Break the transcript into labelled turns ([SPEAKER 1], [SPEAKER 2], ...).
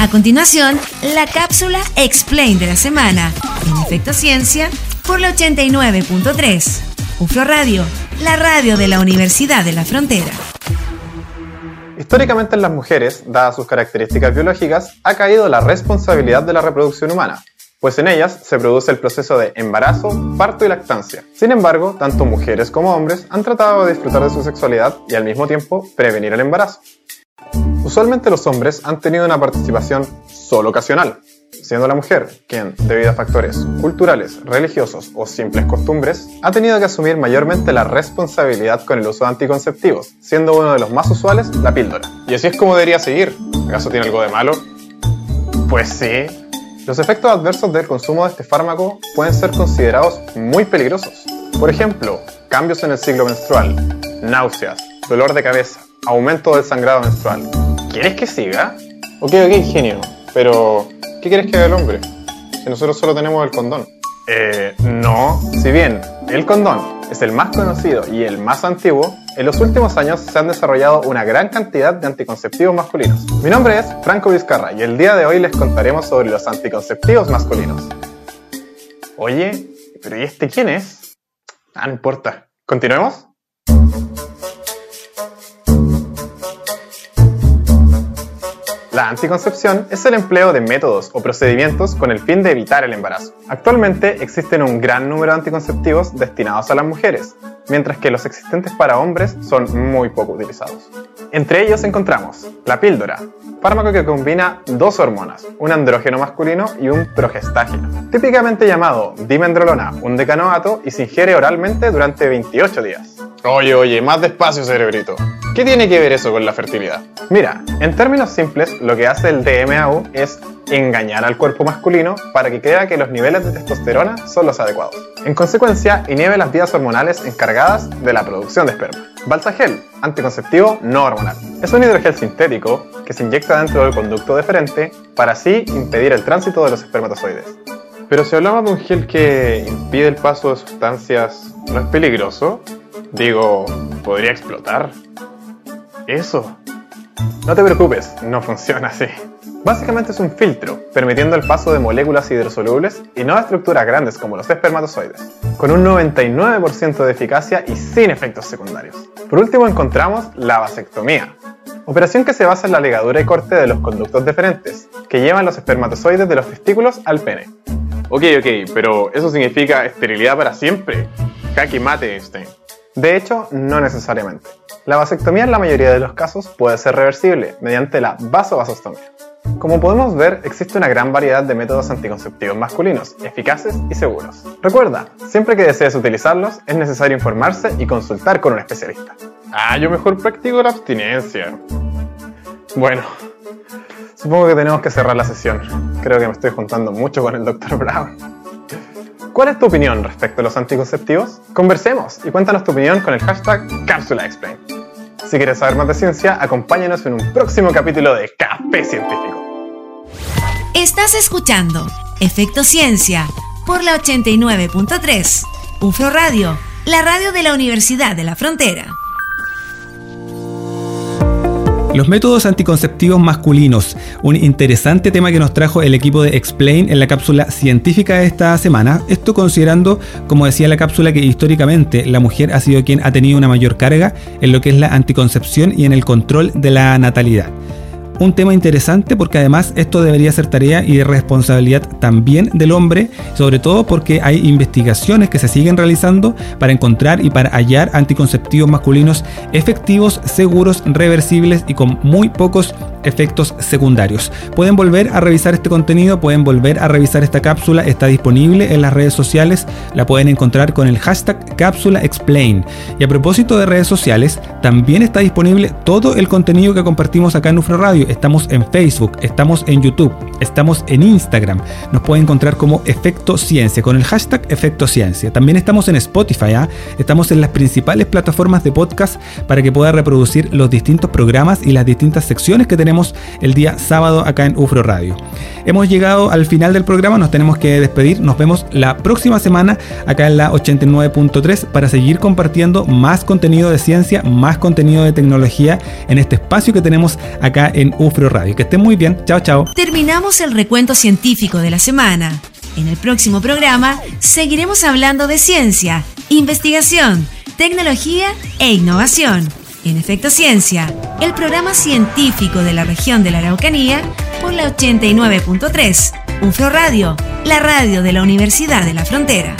[SPEAKER 1] A continuación, la cápsula Explain de la semana, en Efecto Ciencia, por la 89.3. UFRO Radio, la radio de la Universidad de la Frontera.
[SPEAKER 2] Históricamente en las mujeres, dadas sus características biológicas, ha caído la responsabilidad de la reproducción humana, pues en ellas se produce el proceso de embarazo, parto y lactancia. Sin embargo, tanto mujeres como hombres han tratado de disfrutar de su sexualidad y al mismo tiempo prevenir el embarazo. Usualmente los hombres han tenido una participación solo ocasional, siendo la mujer quien, debido a factores culturales, religiosos o simples costumbres, ha tenido que asumir mayormente la responsabilidad con el uso de anticonceptivos, siendo uno de los más usuales la píldora. Y así es como debería seguir. ¿Acaso tiene algo de malo? Pues sí. Los efectos adversos del consumo de este fármaco pueden ser considerados muy peligrosos. Por ejemplo, cambios en el ciclo menstrual, náuseas, dolor de cabeza, aumento del sangrado menstrual. ¿Quieres que siga? Ok, ok, genio, pero ¿qué quieres que haga el hombre? Si nosotros solo tenemos el condón. Eh, no. Si bien el condón es el más conocido y el más antiguo, en los últimos años se han desarrollado una gran cantidad de anticonceptivos masculinos. Mi nombre es Franco Vizcarra y el día de hoy les contaremos sobre los anticonceptivos masculinos. Oye, pero ¿y este quién es? Ah, no importa. ¿Continuemos? La anticoncepción es el empleo de métodos o procedimientos con el fin de evitar el embarazo. Actualmente existen un gran número de anticonceptivos destinados a las mujeres, mientras que los existentes para hombres son muy poco utilizados. Entre ellos encontramos la píldora, fármaco que combina dos hormonas, un andrógeno masculino y un progestágeno, típicamente llamado dimendrolona, un decanoato y se ingiere oralmente durante 28 días. Oye, oye, más despacio, cerebrito. ¿Qué tiene que ver eso con la fertilidad? Mira, en términos simples, lo que hace el DMAU es engañar al cuerpo masculino para que crea que los niveles de testosterona son los adecuados. En consecuencia, inhibe las vías hormonales encargadas de la producción de esperma. Balsagel, anticonceptivo no hormonal. Es un hidrogel sintético que se inyecta dentro del conducto deferente para así impedir el tránsito de los espermatozoides. Pero si hablamos de un gel que impide el paso de sustancias, ¿no es peligroso? Digo, ¿podría explotar? Eso. No te preocupes, no funciona así. Básicamente es un filtro, permitiendo el paso de moléculas hidrosolubles y no de estructuras grandes como los espermatozoides, con un 99% de eficacia y sin efectos secundarios. Por último encontramos la vasectomía, operación que se basa en la ligadura y corte de los conductos deferentes, que llevan los espermatozoides de los testículos al pene. Ok, ok, pero ¿eso significa esterilidad para siempre? Jaque mate, Einstein. De hecho, no necesariamente. La vasectomía en la mayoría de los casos puede ser reversible mediante la vasovasostomía. Como podemos ver, existe una gran variedad de métodos anticonceptivos masculinos, eficaces y seguros. Recuerda, siempre que desees utilizarlos, es necesario informarse y consultar con un especialista. Ah, yo mejor practico la abstinencia. Bueno, supongo que tenemos que cerrar la sesión. Creo que me estoy juntando mucho con el Dr. Brown. ¿Cuál es tu opinión respecto a los anticonceptivos? Conversemos y cuéntanos tu opinión con el hashtag CápsulaExplain. Si quieres saber más de ciencia, acompáñanos en un próximo capítulo de Café Científico.
[SPEAKER 1] Estás escuchando Efecto Ciencia por la 89.3, UFRO Radio, la radio de la Universidad de la Frontera.
[SPEAKER 3] Los métodos anticonceptivos masculinos, un interesante tema que nos trajo el equipo de Explain en la cápsula científica de esta semana. Esto considerando, como decía la cápsula, que históricamente la mujer ha sido quien ha tenido una mayor carga en lo que es la anticoncepción y en el control de la natalidad un tema interesante porque además esto debería ser tarea y responsabilidad también del hombre, sobre todo porque hay investigaciones que se siguen realizando para encontrar y para hallar anticonceptivos masculinos efectivos, seguros, reversibles y con muy pocos efectos secundarios. Pueden volver a revisar este contenido, pueden volver a revisar esta cápsula, está disponible en las redes sociales, la pueden encontrar con el hashtag cápsula explain. Y a propósito de redes sociales, también está disponible todo el contenido que compartimos acá en UFRO Radio estamos en Facebook, estamos en YouTube, estamos en Instagram. Nos puede encontrar como Efecto Ciencia, con el hashtag Efecto Ciencia. También estamos en Spotify, ¿ah? estamos en las principales plataformas de podcast para que pueda reproducir los distintos programas y las distintas secciones que tenemos el día sábado acá en UFRO Radio. hemos llegado al final del programa, nos tenemos que despedir. Nos vemos la próxima semana acá en la 89.3 para seguir compartiendo más contenido de ciencia, más contenido de tecnología en este espacio que tenemos acá en UFRO Radio. Que estén muy bien. Chao, chao.
[SPEAKER 1] Terminamos el recuento científico de la semana. En el próximo programa seguiremos hablando de ciencia, investigación, tecnología e innovación. En Efecto Ciencia, el programa científico de la región de la Araucanía por la 89.3. UFRO Radio, la radio de la Universidad de la Frontera.